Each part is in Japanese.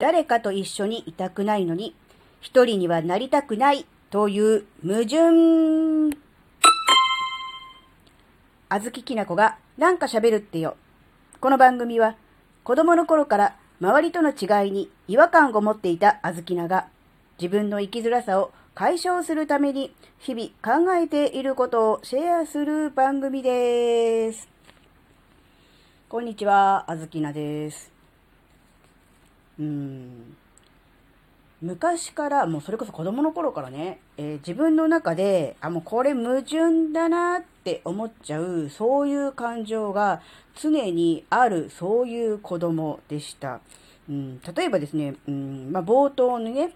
誰かと一緒にいたくないのに、一人にはなりたくないという矛盾。あずききなこがなんか喋るってよ。この番組は子供の頃から周りとの違いに違和感を持っていたあずきなが自分の生きづらさを解消するために日々考えていることをシェアする番組です。こんにちは、あずきなです。うん。昔から、もうそれこそ子供の頃からね、えー、自分の中で、あ、もうこれ矛盾だなって思っちゃう、そういう感情が常にある、そういう子供でした。うん、例えばですね、うん、まあ、冒頭にね、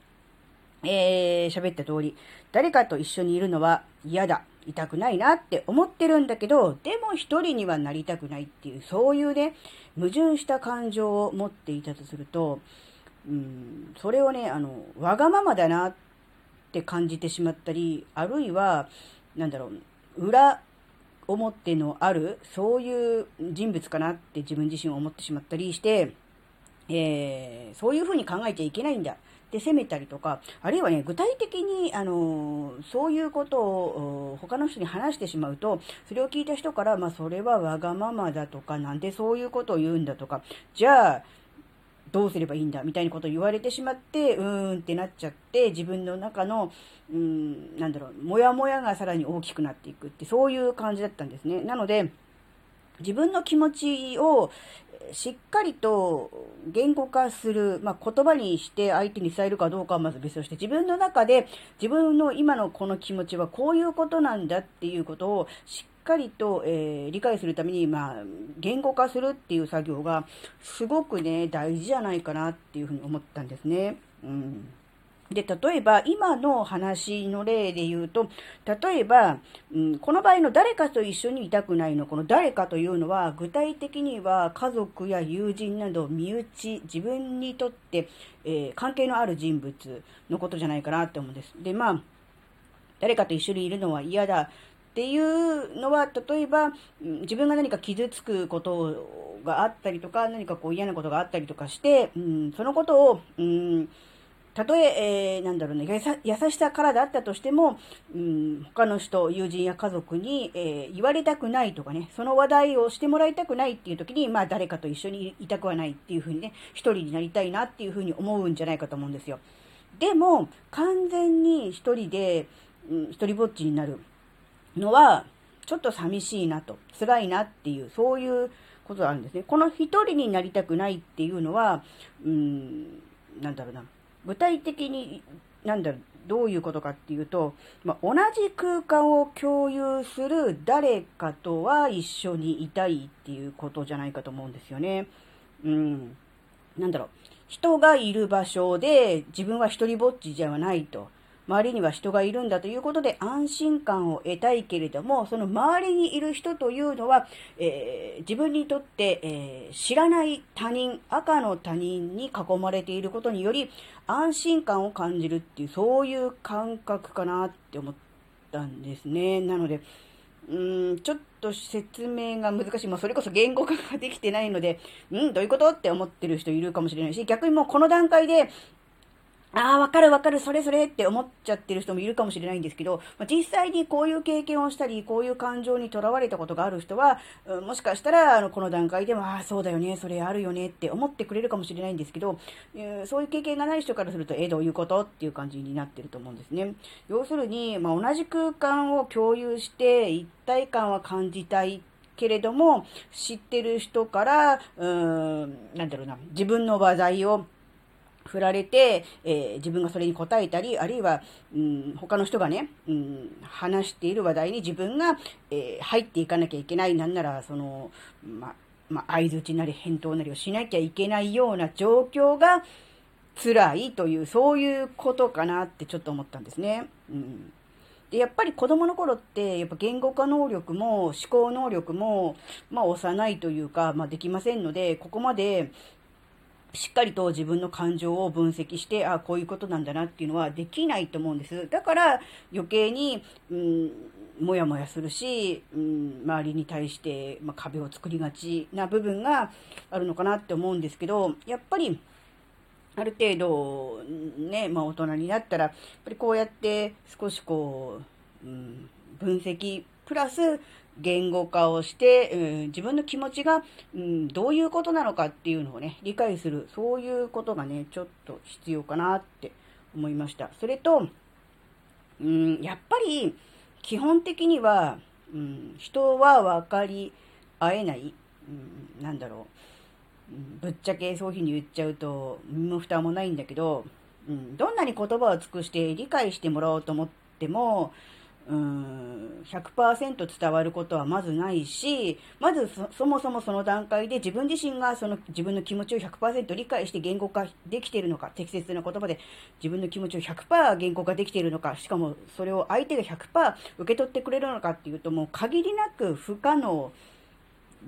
えー、喋った通り、誰かと一緒にいるのは嫌だ、痛くないなって思ってるんだけど、でも一人にはなりたくないっていう、そういうね、矛盾した感情を持っていたとすると、うん、それをね、あの、わがままだなって感じてしまったり、あるいは、なんだろう、裏表のある、そういう人物かなって自分自身を思ってしまったりして、えー、そういうふうに考えちゃいけないんだ。で責めたりとか、あるいはね、具体的に、あのそういうことを他の人に話してしまうと、それを聞いた人から、まあ、それはわがままだとか、なんでそういうことを言うんだとか、じゃあ、どうすればいいんだみたいなことを言われてしまって、うーんってなっちゃって、自分の中の、うん、なんだろう、もやもやがさらに大きくなっていくって、そういう感じだったんですね。なので、自分の気持ちをしっかりと言語化する、まあ、言葉にして相手に伝えるかどうかはまず別として、自分の中で自分の今のこの気持ちはこういうことなんだっていうことをしっかりと、えー、理解するために、まあ、言語化するっていう作業がすごくね、大事じゃないかなっていうふうに思ったんですね。うんで、例えば、今の話の例で言うと、例えば、うん、この場合の誰かと一緒にいたくないの、この誰かというのは、具体的には家族や友人など、身内、自分にとって、えー、関係のある人物のことじゃないかなって思うんです。で、まあ、誰かと一緒にいるのは嫌だっていうのは、例えば、自分が何か傷つくことがあったりとか、何かこう嫌なことがあったりとかして、うん、そのことを、うんたとええー、なんだろうね、優しさからだったとしても、うん、他の人、友人や家族に、えー、言われたくないとかね、その話題をしてもらいたくないっていう時に、まあ誰かと一緒にいたくはないっていうふうにね、一人になりたいなっていうふうに思うんじゃないかと思うんですよ。でも、完全に一人で、うん、一人ぼっちになるのは、ちょっと寂しいなと、辛いなっていう、そういうことがあるんですね。この一人になりたくないっていうのは、うん、なんだろうな。具体的に、なんだろう、どういうことかっていうと、まあ、同じ空間を共有する誰かとは一緒にいたいっていうことじゃないかと思うんですよね。うん。なんだろう。人がいる場所で自分は一人ぼっちじゃないと。周りには人がいるんだということで安心感を得たいけれども、その周りにいる人というのは、えー、自分にとって、えー、知らない他人、赤の他人に囲まれていることにより安心感を感じるっていう、そういう感覚かなって思ったんですね。なので、うん、ちょっと説明が難しい。まあ、それこそ言語化ができてないので、うん、どういうこと？って思ってる人いるかもしれないし、逆にもうこの段階で、ああ、わかるわかる、それそれ。って思っちゃってる人もいるかもしれないんですけど、まあ、実際にこういう経験をしたり、こういう感情にとらわれたことがある人は、もしかしたら、あの、この段階でも、ああ、そうだよね、それあるよね。って思ってくれるかもしれないんですけど、えー、そういう経験がない人からすると、え、どういうこと？っていう感じになってると思うんですね。要するに、まあ、同じ空間を共有して、一体感は感じたいけれども、知ってる人から、うーん、なんだろうな、自分の話題を振られて、えー、自分がそれに答えたり、あるいは、うん、他の人がね、うん、話している話題に自分が、えー、入っていかなきゃいけない。なんなら、その、ま、ま相づちなり返答なりをしなきゃいけないような状況が辛いという、そういうことかなってちょっと思ったんですね。うんで、やっぱり子供の頃って、やっぱ言語化能力も思考能力も、まあ幼いというか、まあできませんので、ここまで、しっかりと自分の感情を分析して、あこういうことなんだなっていうのはできないと思うんです。だから余計に、うん、もやもやするし、うん、周りに対して、まあ、壁を作りがちな部分があるのかなって思うんですけど、やっぱり、ある程度、ね、まあ大人になったら、やっぱりこうやって少しこう、うん、分析、プラス言語化をして、うん、自分の気持ちが、うん、どういうことなのかっていうのをね、理解する、そういうことがね、ちょっと必要かなって思いました。それと、うん、やっぱり、基本的には、うん、人は分かり合えない、うん、なんだろう、うんぶっちゃけそういうふうに言っちゃうと、身も蓋もないんだけど、うん、どんなに言葉を尽くして理解してもらおうと思っても、うん、100%伝わることはまずないし、まずそもそもその段階で自分自身がその自分の気持ちを100%理解して言語化できているのか、適切な言葉で自分の気持ちを100%言語化できているのか、しかもそれを相手が100%受け取ってくれるのかっていうともう限りなく不可能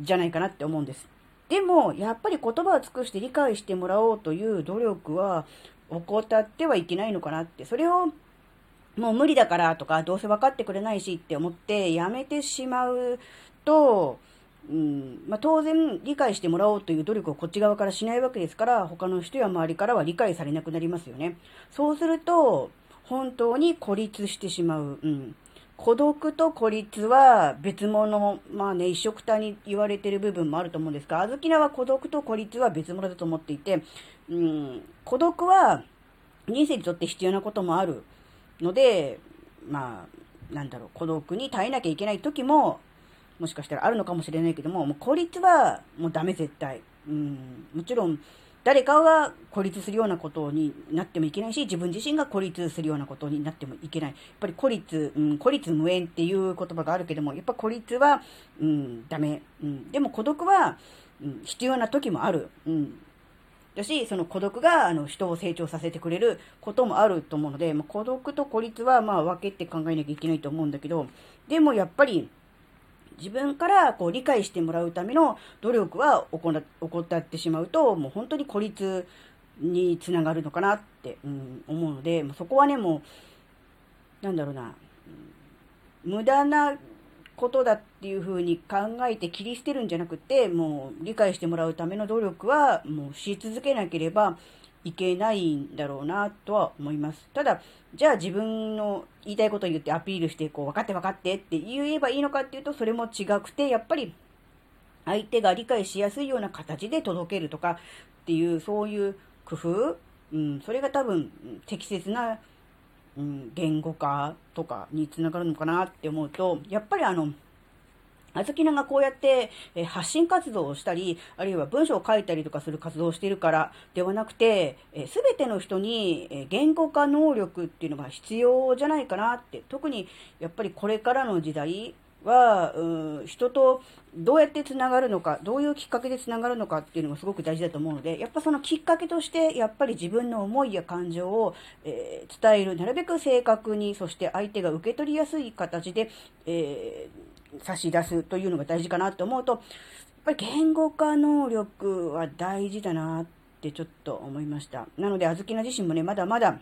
じゃないかなって思うんです。でも、やっぱり言葉を尽くして理解してもらおうという努力は怠ってはいけないのかなって、それをもう無理だからとか、どうせ分かってくれないしって思ってやめてしまうと、うんまあ、当然理解してもらおうという努力をこっち側からしないわけですから、他の人や周りからは理解されなくなりますよね。そうすると、本当に孤立してしまう。うん。孤独と孤立は別物、まあね、一緒くたに言われてる部分もあると思うんですが、あずきなは孤独と孤立は別物だと思っていて、うん、孤独は人生にとって必要なこともある。ので、まあ、なんだろう、孤独に耐えなきゃいけない時も、もしかしたらあるのかもしれないけども、もう孤立はもうダメ絶対。うん、もちろん、誰かが孤立するようなことになってもいけないし、自分自身が孤立するようなことになってもいけない。やっぱり孤立、うん、孤立無縁っていう言葉があるけども、やっぱ孤立は、うん、ダメ。うん、でも孤独は、うん、必要な時もある。うん、だし、その孤独があの人を成長させてくれることもあると思うので、まあ、孤独と孤立はまあ分けて考えなきゃいけないと思うんだけど、でもやっぱり自分からこう理解してもらうための努力は怠ってしまうと、もう本当に孤立につながるのかなって、うん、思うので、そこはね、もう、なんだろうな、無駄なことだっていうふうに考えて切り捨てるんじゃなくて、もう理解してもらうための努力はもうし続けなければいけないんだろうなとは思います。ただ、じゃあ自分の言いたいことを言ってアピールして、こう、分かって分かってって言えばいいのかっていうと、それも違くて、やっぱり相手が理解しやすいような形で届けるとかっていう、そういう工夫、うん、それが多分適切なうん、言語化とかにつながるのかなって思うと、やっぱりあの、あずきながこうやって、え発信活動をしたり、あるいは文章を書いたりとかする活動をしているからではなくて、す、べ、ての人に、え言語化能力っていうのが必要じゃないかなって、特にやっぱりこれからの時代、は、うん、人とどうやってつながるのか、どういうきっかけでつながるのかっていうのがすごく大事だと思うので、やっぱそのきっかけとして、やっぱり自分の思いや感情を、えー、伝える、なるべく正確に、そして相手が受け取りやすい形で、えー、差し出すというのが大事かなと思うと、やっぱり言語化能力は大事だなってちょっと思いました。なので、あずきな自身もね、まだまだ、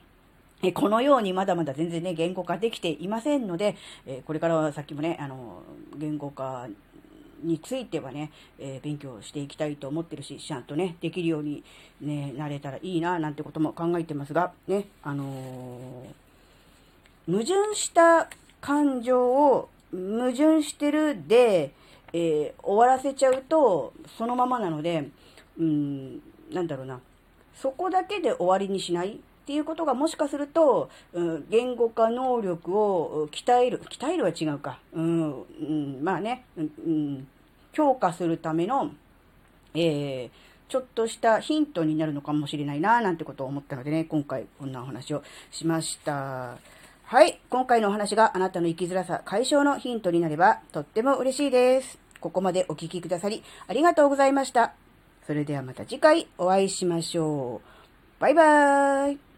えこのようにまだまだ全然ね、言語化できていませんので、えこれからはさっきもね、あの、言語化についてはね、え勉強していきたいと思ってるし、ちゃんとね、できるように、ね、なれたらいいな、なんてことも考えてますが、ね、あのー、矛盾した感情を矛盾してるで、えー、終わらせちゃうと、そのままなので、うん、なんだろうな、そこだけで終わりにしない。っていうことがもしかすると、うん、言語化能力を鍛える、鍛えるは違うか。うん、うん、まあね、うん、強化するための、えー、ちょっとしたヒントになるのかもしれないな、なんてことを思ったのでね、今回こんなお話をしました。はい。今回のお話があなたの生きづらさ解消のヒントになればとっても嬉しいです。ここまでお聴きくださりありがとうございました。それではまた次回お会いしましょう。バイバーイ。